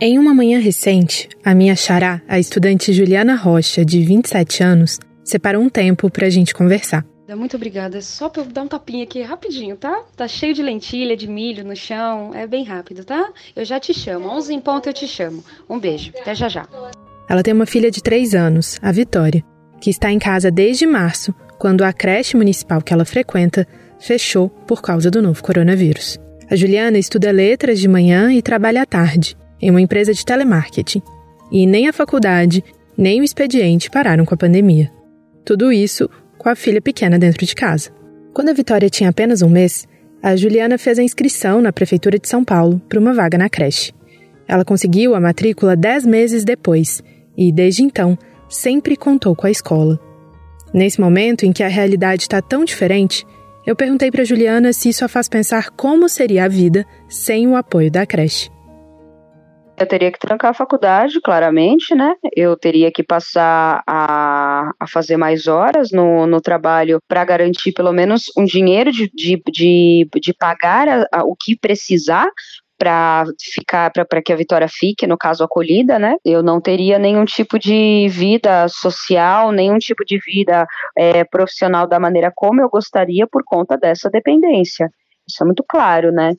Em uma manhã recente, a minha xará, a estudante Juliana Rocha, de 27 anos, separou um tempo para a gente conversar. Muito obrigada. Só para eu dar um tapinha aqui rapidinho, tá? Tá cheio de lentilha, de milho no chão. É bem rápido, tá? Eu já te chamo. 11 em ponto eu te chamo. Um beijo. Até já já. Ela tem uma filha de 3 anos, a Vitória, que está em casa desde março, quando a creche municipal que ela frequenta fechou por causa do novo coronavírus. A Juliana estuda letras de manhã e trabalha à tarde em uma empresa de telemarketing. E nem a faculdade, nem o expediente pararam com a pandemia. Tudo isso com a filha pequena dentro de casa. Quando a Vitória tinha apenas um mês, a Juliana fez a inscrição na Prefeitura de São Paulo para uma vaga na creche. Ela conseguiu a matrícula dez meses depois e, desde então, sempre contou com a escola. Nesse momento em que a realidade está tão diferente, eu perguntei para Juliana se isso a faz pensar como seria a vida sem o apoio da creche. Eu teria que trancar a faculdade, claramente, né? Eu teria que passar a, a fazer mais horas no, no trabalho para garantir pelo menos um dinheiro de, de, de, de pagar a, a, o que precisar para ficar para que a Vitória fique, no caso acolhida, né? Eu não teria nenhum tipo de vida social, nenhum tipo de vida é, profissional da maneira como eu gostaria por conta dessa dependência. Isso é muito claro, né?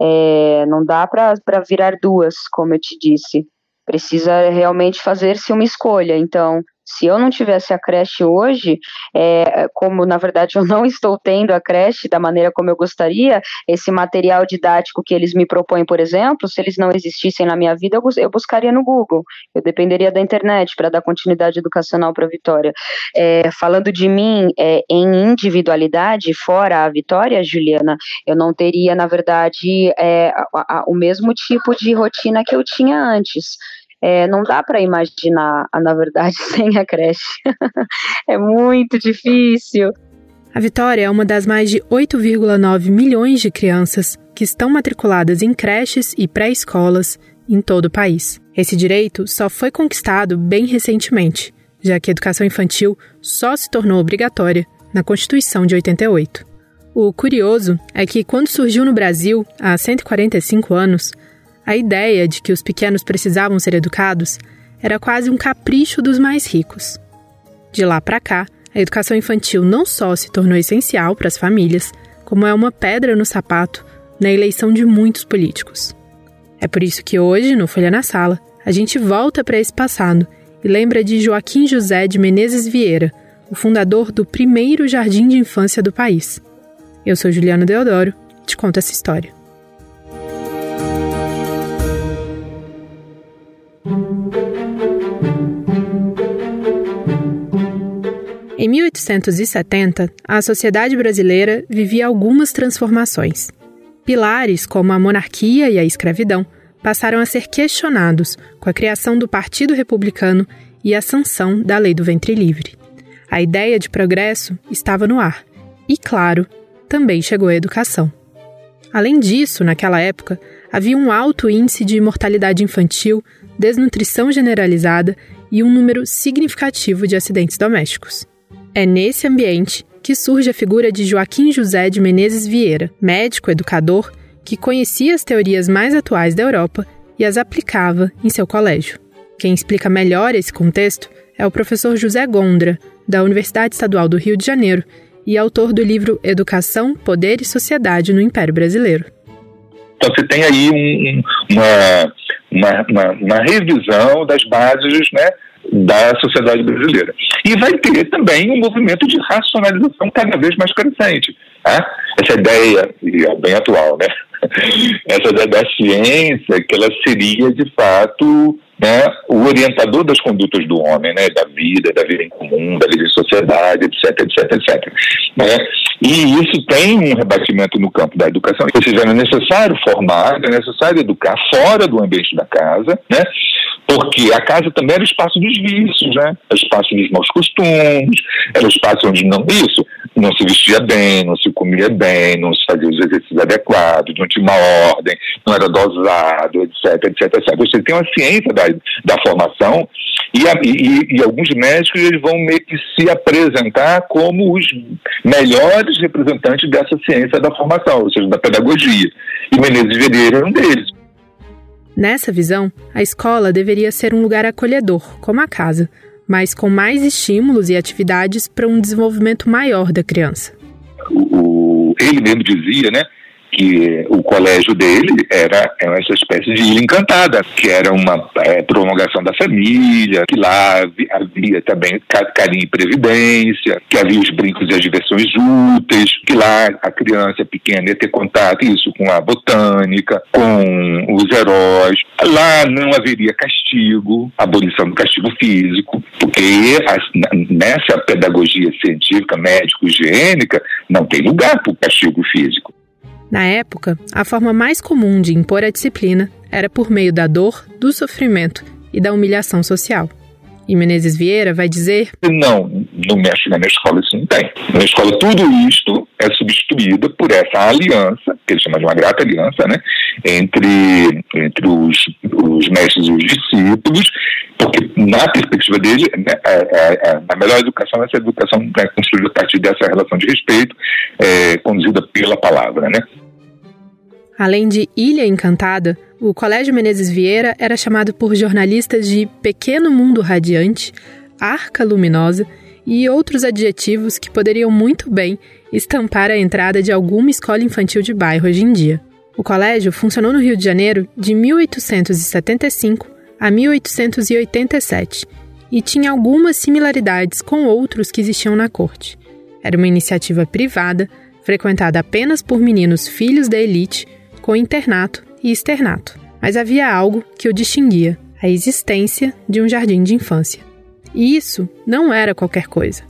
É, não dá para virar duas, como eu te disse. Precisa realmente fazer-se uma escolha. Então, se eu não tivesse a creche hoje, é, como na verdade eu não estou tendo a creche da maneira como eu gostaria, esse material didático que eles me propõem, por exemplo, se eles não existissem na minha vida, eu, buscaria no Google, eu dependeria da internet para dar continuidade educacional para a Vitória. É, falando de mim é, em individualidade, fora a Vitória, Juliana, eu não teria, na verdade, é, a, a, o mesmo tipo de rotina que eu tinha antes é, não dá para imaginar, na verdade, sem a creche. é muito difícil. A Vitória é uma das mais de 8,9 milhões de crianças que estão matriculadas em creches e pré-escolas em todo o país. Esse direito só foi conquistado bem recentemente, já que a educação infantil só se tornou obrigatória na Constituição de 88. O curioso é que, quando surgiu no Brasil, há 145 anos, a ideia de que os pequenos precisavam ser educados era quase um capricho dos mais ricos. De lá para cá, a educação infantil não só se tornou essencial para as famílias, como é uma pedra no sapato na eleição de muitos políticos. É por isso que hoje, no Folha na Sala, a gente volta para esse passado e lembra de Joaquim José de Menezes Vieira, o fundador do primeiro jardim de infância do país. Eu sou Juliana Deodoro te conto essa história. Em 1870, a sociedade brasileira vivia algumas transformações. Pilares como a monarquia e a escravidão passaram a ser questionados com a criação do Partido Republicano e a sanção da Lei do Ventre Livre. A ideia de progresso estava no ar e, claro, também chegou a educação. Além disso, naquela época, havia um alto índice de mortalidade infantil, desnutrição generalizada e um número significativo de acidentes domésticos. É nesse ambiente que surge a figura de Joaquim José de Menezes Vieira, médico educador que conhecia as teorias mais atuais da Europa e as aplicava em seu colégio. Quem explica melhor esse contexto é o professor José Gondra, da Universidade Estadual do Rio de Janeiro e autor do livro Educação, Poder e Sociedade no Império Brasileiro. Então você tem aí um, uma, uma, uma, uma, revisão das bases né, da sociedade brasileira. E vai ter também um movimento de racionalização cada vez mais crescente. Tá? Essa ideia, e é bem atual, né? Essa ideia da ciência, que ela seria, de fato, né, o orientador das condutas do homem, né, da vida, da vida em comum, da vida em sociedade, etc, etc, etc. Né? E isso tem um rebatimento no campo da educação. Ou seja, é necessário formar, é necessário educar fora do ambiente da casa, né? porque a casa também era espaço dos vícios, né? Era espaço dos maus costumes, era espaço onde não isso, não se vestia bem, não se comia bem, não se fazia os exercícios adequados, não tinha uma ordem, não era dosado, etc, etc, etc. Você tem uma ciência da, da formação e, a, e, e, alguns médicos eles vão meio que se apresentar como os melhores representantes dessa ciência da formação, ou seja, da pedagogia. E Menezes Vieira era um deles. Nessa visão, a escola deveria ser um lugar acolhedor, como a casa, mas com mais estímulos e atividades para um desenvolvimento maior da criança. O, ele mesmo dizia, né, que o colégio dele era, essa espécie de ilha encantada, que era uma é, prolongação da família, que lá havia também carinho e previdência, que havia os brincos e as diversões úteis, que lá a criança pequena ia ter contato isso com a botânica, com os heróis. Lá não haveria castigo, abolição do castigo físico, porque nessa pedagogia científica, médico-higiênica, não tem lugar para o castigo físico. Na época, a forma mais comum de impor a disciplina era por meio da dor, do sofrimento e da humilhação social. E Menezes Vieira vai dizer: Não, não mexe na minha escola, isso não tem. Na minha escola, tudo isto é substituído por essa aliança, que ele chama de uma grata aliança, né, entre, entre os, os mestres e os discípulos, porque na perspectiva dele, né, a, a, a, melhor educação é essa educação né, construída a partir dessa relação de respeito, é, conduzida pela palavra, né. Além de Ilha Encantada, o Colégio Menezes Vieira era chamado por jornalistas de Pequeno Mundo Radiante, Arca Luminosa e outros adjetivos que poderiam muito bem estampar a entrada de alguma escola infantil de bairro hoje em dia. O colégio funcionou no Rio de Janeiro de 1875 a 1887 e tinha algumas similaridades com outros que existiam na corte. Era uma iniciativa privada, frequentada apenas por meninos filhos da elite com internato e externato. Mas havia algo que o distinguia: a existência de um jardim de infância. E isso não era qualquer coisa.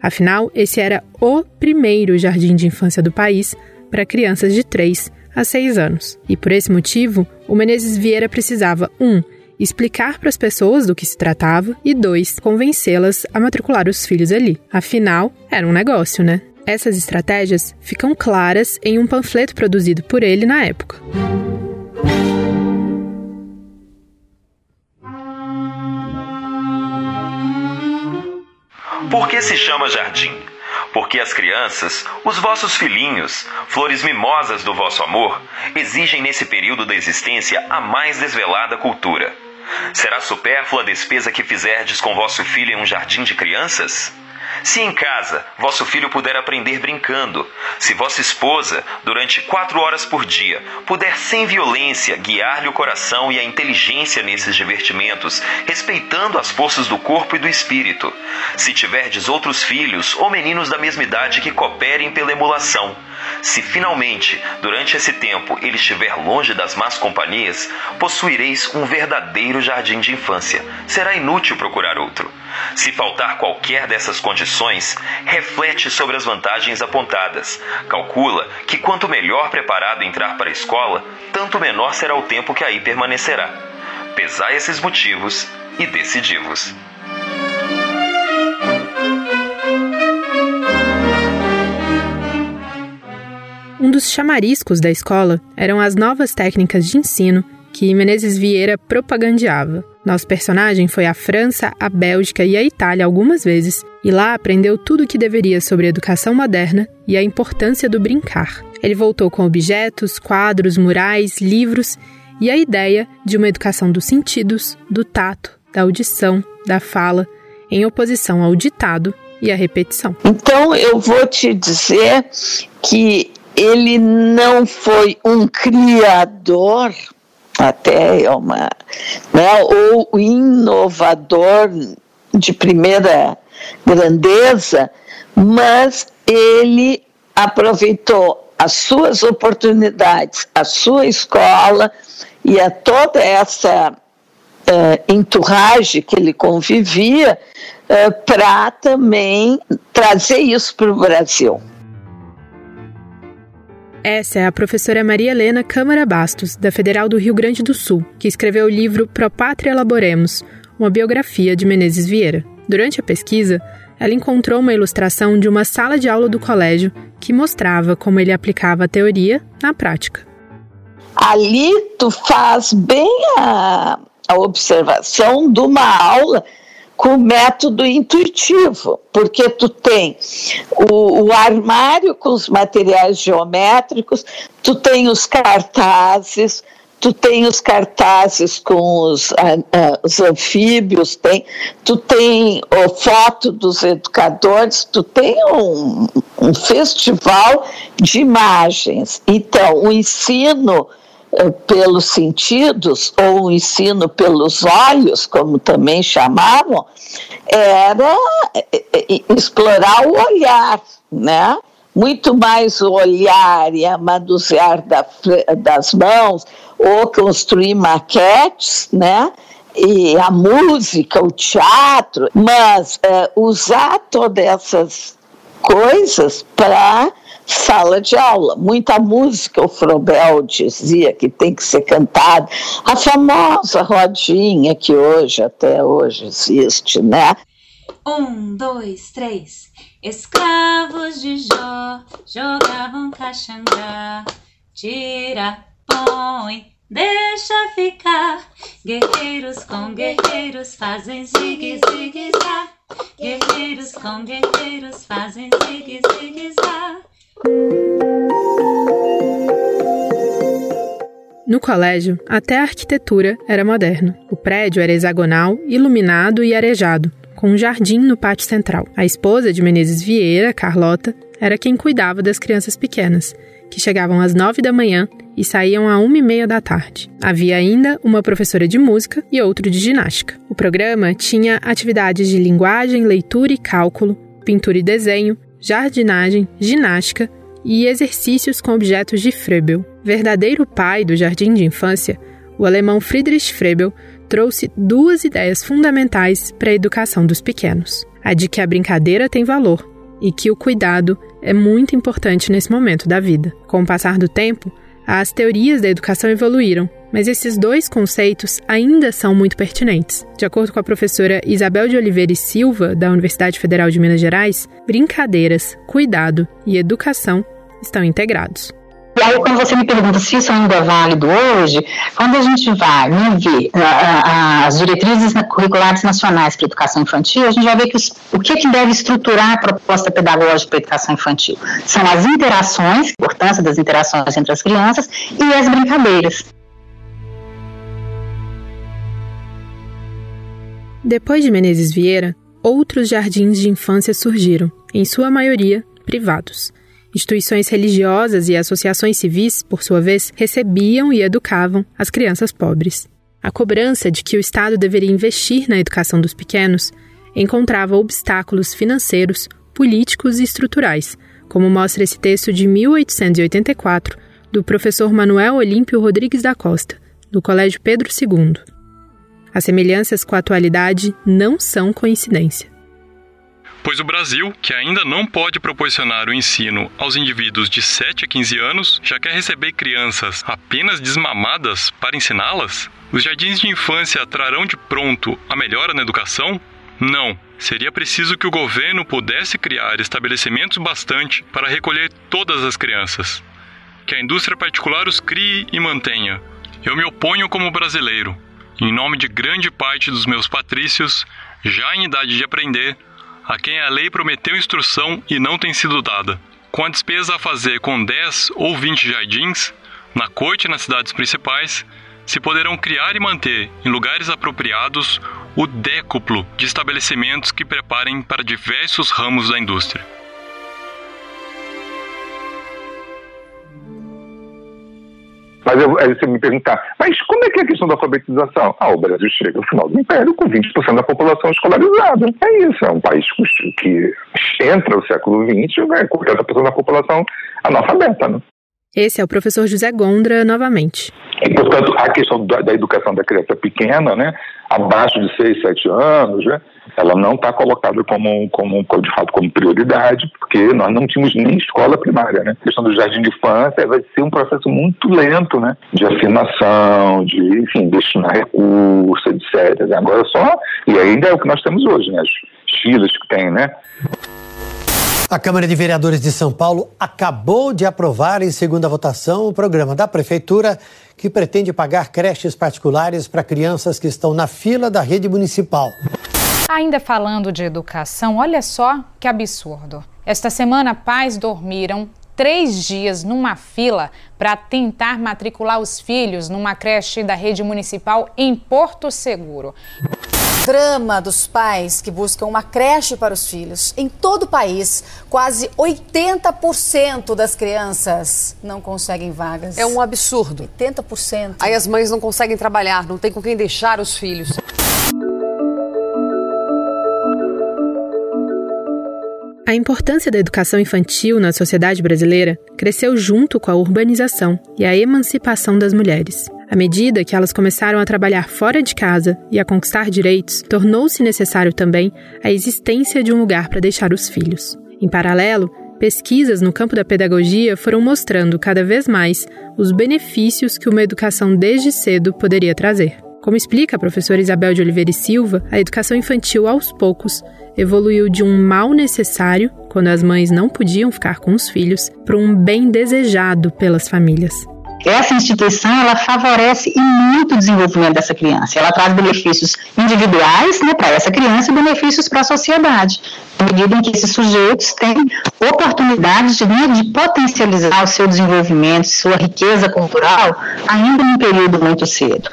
Afinal, esse era o primeiro jardim de infância do país para crianças de 3 a 6 anos. E por esse motivo, o Menezes Vieira precisava 1. Um, explicar para as pessoas do que se tratava e 2. convencê-las a matricular os filhos ali. Afinal, era um negócio, né? Essas estratégias ficam claras em um panfleto produzido por ele na época. Por que se chama jardim? Porque as crianças, os vossos filhinhos, flores mimosas do vosso amor, exigem nesse período da existência a mais desvelada cultura. Será supérflua a despesa que fizerdes com vosso filho em um jardim de crianças? Se em casa vosso filho puder aprender brincando, se vossa esposa, durante quatro horas por dia, puder sem violência guiar-lhe o coração e a inteligência nesses divertimentos, respeitando as forças do corpo e do espírito, se tiverdes outros filhos ou meninos da mesma idade que cooperem pela emulação, se finalmente, durante esse tempo, ele estiver longe das más companhias, possuireis um verdadeiro jardim de infância. Será inútil procurar outro. Se faltar qualquer dessas condições, reflete sobre as vantagens apontadas. Calcula que quanto melhor preparado entrar para a escola, tanto menor será o tempo que aí permanecerá. Pesai esses motivos e decidi-vos. Um dos chamariscos da escola eram as novas técnicas de ensino que Menezes Vieira propagandeava. Nosso personagem foi à França, à Bélgica e à Itália algumas vezes e lá aprendeu tudo o que deveria sobre a educação moderna e a importância do brincar. Ele voltou com objetos, quadros, murais, livros e a ideia de uma educação dos sentidos, do tato, da audição, da fala, em oposição ao ditado e à repetição. Então eu vou te dizer que ele não foi um criador até é uma, né, ou inovador de primeira grandeza, mas ele aproveitou as suas oportunidades, a sua escola e a toda essa uh, entourage que ele convivia uh, para também trazer isso para o Brasil. Essa é a professora Maria Helena Câmara Bastos, da Federal do Rio Grande do Sul, que escreveu o livro Pro Pátria Laboremos, uma biografia de Menezes Vieira. Durante a pesquisa, ela encontrou uma ilustração de uma sala de aula do colégio que mostrava como ele aplicava a teoria na prática. Ali tu faz bem a, a observação de uma aula com método intuitivo, porque tu tem o, o, armário com os materiais geométricos, tu tem os cartazes, tu tem os cartazes com os, os anfíbios, tem, tu tem a foto dos educadores, tu tem um, um festival de imagens. Então, o ensino pelos sentidos, ou o ensino pelos olhos, como também chamavam, era eh, eh, explorar o olhar, né? muito mais o olhar e a manusear da, das mãos, ou construir maquetes, né? E a música, o teatro, mas é, usar todas essas coisas para sala de aula. Muita música, o Frobel dizia que tem que ser cantada. A famosa rodinha que hoje, até hoje, existe, né? Um, dois, três. Escravos de Jó jogavam caxangá. Tira, põe, deixa ficar. Guerreiros com guerreiros fazem zigue, zigue, zá. Guerreiros com guerreiros fazem zigue, zigue, zá. No colégio, até a arquitetura era moderna. O prédio era hexagonal, iluminado e arejado, com um jardim no pátio central. A esposa de Menezes Vieira, Carlota, era quem cuidava das crianças pequenas, que chegavam às nove da manhã e saíam à uma e meia da tarde. Havia ainda uma professora de música e outro de ginástica. O programa tinha atividades de linguagem, leitura e cálculo, pintura e desenho, jardinagem, ginástica e exercícios com objetos de Frebel. Verdadeiro pai do jardim de infância, o alemão Friedrich Frebel trouxe duas ideias fundamentais para a educação dos pequenos: a de que a brincadeira tem valor e que o cuidado é muito importante nesse momento da vida. Com o passar do tempo, as teorias da educação evoluíram, mas esses dois conceitos ainda são muito pertinentes. De acordo com a professora Isabel de Oliveira e Silva, da Universidade Federal de Minas Gerais, brincadeiras, cuidado e educação estão integrados. E aí, quando você me pergunta se isso ainda é válido hoje, quando a gente vai né, ver as diretrizes curriculares nacionais para a educação infantil, a gente vai ver que os, o que, que deve estruturar a proposta pedagógica para a educação infantil. São as interações, a importância das interações entre as crianças e as brincadeiras. Depois de Menezes Vieira, outros jardins de infância surgiram, em sua maioria privados. Instituições religiosas e associações civis, por sua vez, recebiam e educavam as crianças pobres. A cobrança de que o Estado deveria investir na educação dos pequenos encontrava obstáculos financeiros, políticos e estruturais, como mostra esse texto de 1884 do professor Manuel Olímpio Rodrigues da Costa, do Colégio Pedro II. As semelhanças com a atualidade não são coincidência pois o Brasil, que ainda não pode proporcionar o ensino aos indivíduos de 7 a 15 anos, já quer receber crianças apenas desmamadas para ensiná-las? Os jardins de infância trarão de pronto a melhora na educação? Não. Seria preciso que o governo pudesse criar estabelecimentos bastante para recolher todas as crianças. Que a indústria particular os crie e mantenha. Eu me oponho como brasileiro, em nome de grande parte dos meus patrícios, já em idade de aprender, a quem a lei prometeu instrução e não tem sido dada. Com a despesa a fazer com 10 ou 20 jardins, na corte e nas cidades principais, se poderão criar e manter, em lugares apropriados, o décuplo de estabelecimentos que preparem para diversos ramos da indústria. Mas eu, aí você me perguntar, mas como é que é a questão da alfabetização? Ah, o Brasil chega ao final do Império com 20% da população escolarizada. É isso, é um país que entra no século XX né, com 40% da população analfabeta. Né? Esse é o professor José Gondra novamente. E, portanto, a questão da, da educação da criança pequena, né, abaixo de 6, 7 anos, né, ela não está colocada como, como, de fato, como prioridade, porque nós não tínhamos nem escola primária, né? A questão do jardim de infância vai ser um processo muito lento, né? De afirmação, de, enfim, destinar recursos, etc. Agora só, e ainda é o que nós temos hoje, né? As filas que tem, né? A Câmara de Vereadores de São Paulo acabou de aprovar em segunda votação o programa da Prefeitura que pretende pagar creches particulares para crianças que estão na fila da rede municipal. Ainda falando de educação, olha só que absurdo. Esta semana, pais dormiram três dias numa fila para tentar matricular os filhos numa creche da rede municipal em Porto Seguro. Drama dos pais que buscam uma creche para os filhos. Em todo o país, quase 80% das crianças não conseguem vagas. É um absurdo. 80%. Aí as mães não conseguem trabalhar, não tem com quem deixar os filhos. A importância da educação infantil na sociedade brasileira cresceu junto com a urbanização e a emancipação das mulheres. À medida que elas começaram a trabalhar fora de casa e a conquistar direitos, tornou-se necessário também a existência de um lugar para deixar os filhos. Em paralelo, pesquisas no campo da pedagogia foram mostrando cada vez mais os benefícios que uma educação desde cedo poderia trazer. Como explica a professora Isabel de Oliveira e Silva, a educação infantil aos poucos evoluiu de um mal necessário, quando as mães não podiam ficar com os filhos, para um bem desejado pelas famílias. Essa instituição ela favorece e muito o desenvolvimento dessa criança. Ela traz benefícios individuais né, para essa criança e benefícios para a sociedade, à medida em que esses sujeitos têm oportunidades de, né, de potencializar o seu desenvolvimento, sua riqueza cultural, ainda num período muito cedo.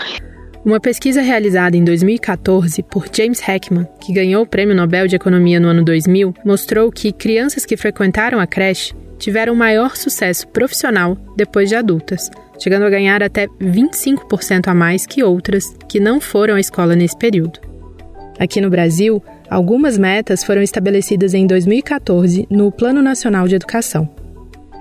Uma pesquisa realizada em 2014 por James Heckman, que ganhou o Prêmio Nobel de Economia no ano 2000, mostrou que crianças que frequentaram a creche tiveram maior sucesso profissional depois de adultas, chegando a ganhar até 25% a mais que outras que não foram à escola nesse período. Aqui no Brasil, algumas metas foram estabelecidas em 2014 no Plano Nacional de Educação.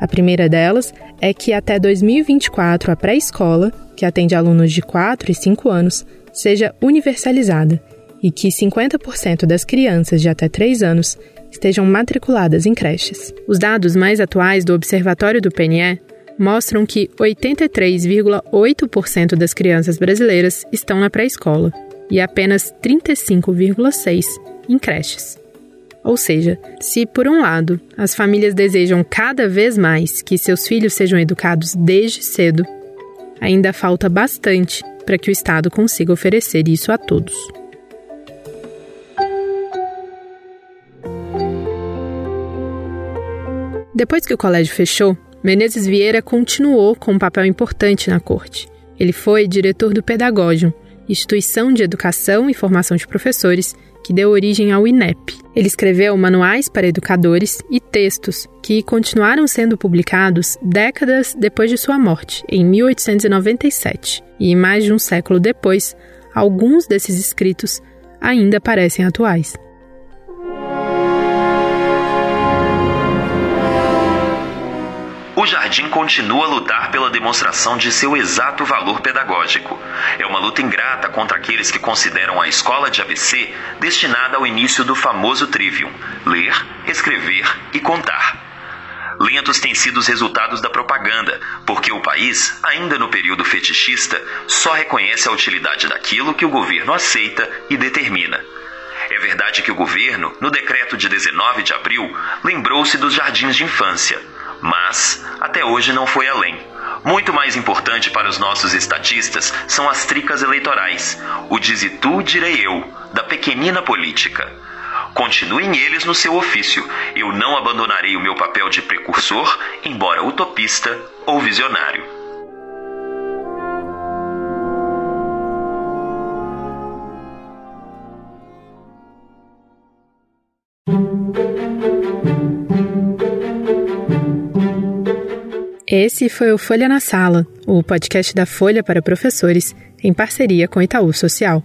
A primeira delas é que até 2024 a pré-escola que atende alunos de 4 e 5 anos, seja universalizada e que 50% das crianças de até 3 anos estejam matriculadas em creches. Os dados mais atuais do Observatório do PNE mostram que 83,8% das crianças brasileiras estão na pré-escola e apenas 35,6% em creches. Ou seja, se por um lado as famílias desejam cada vez mais que seus filhos sejam educados desde cedo, ainda falta bastante para que o Estado consiga oferecer isso a todos. Depois que o colégio fechou, Menezes Vieira continuou com um papel importante na corte. Ele foi diretor do Pedagógium, instituição de educação e formação de professores que deu origem ao INEP. Ele escreveu manuais para educadores e textos que continuaram sendo publicados décadas depois de sua morte, em 1897. E mais de um século depois, alguns desses escritos ainda parecem atuais. O Jardim continua a lutar pela demonstração de seu exato valor pedagógico. É uma luta ingrata contra aqueles que consideram a escola de ABC destinada ao início do famoso trivium: ler, escrever e contar. Lentos têm sido os resultados da propaganda, porque o país, ainda no período fetichista, só reconhece a utilidade daquilo que o governo aceita e determina. É verdade que o governo, no decreto de 19 de abril, lembrou-se dos jardins de infância mas até hoje não foi além. Muito mais importante para os nossos estatistas são as tricas eleitorais, o dize tu, direi eu, da pequenina política. Continuem eles no seu ofício. Eu não abandonarei o meu papel de precursor, embora utopista ou visionário. Esse foi o Folha na Sala, o podcast da Folha para professores, em parceria com Itaú Social.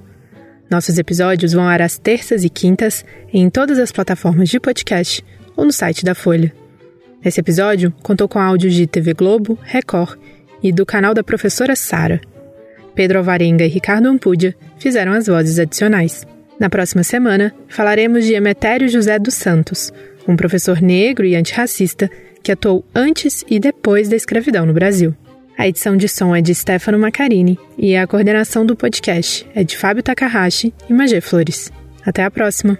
Nossos episódios vão ar às terças e quintas em todas as plataformas de podcast ou no site da Folha. Esse episódio contou com áudios de TV Globo, Record e do canal da professora Sara. Pedro Alvarenga e Ricardo Ampudia fizeram as vozes adicionais. Na próxima semana, falaremos de Emetério José dos Santos, um professor negro e antirracista que atuou antes e depois da escravidão no Brasil. A edição de som é de Stefano Macarini e a coordenação do podcast é de Fábio Takahashi e Magê Flores. Até a próxima!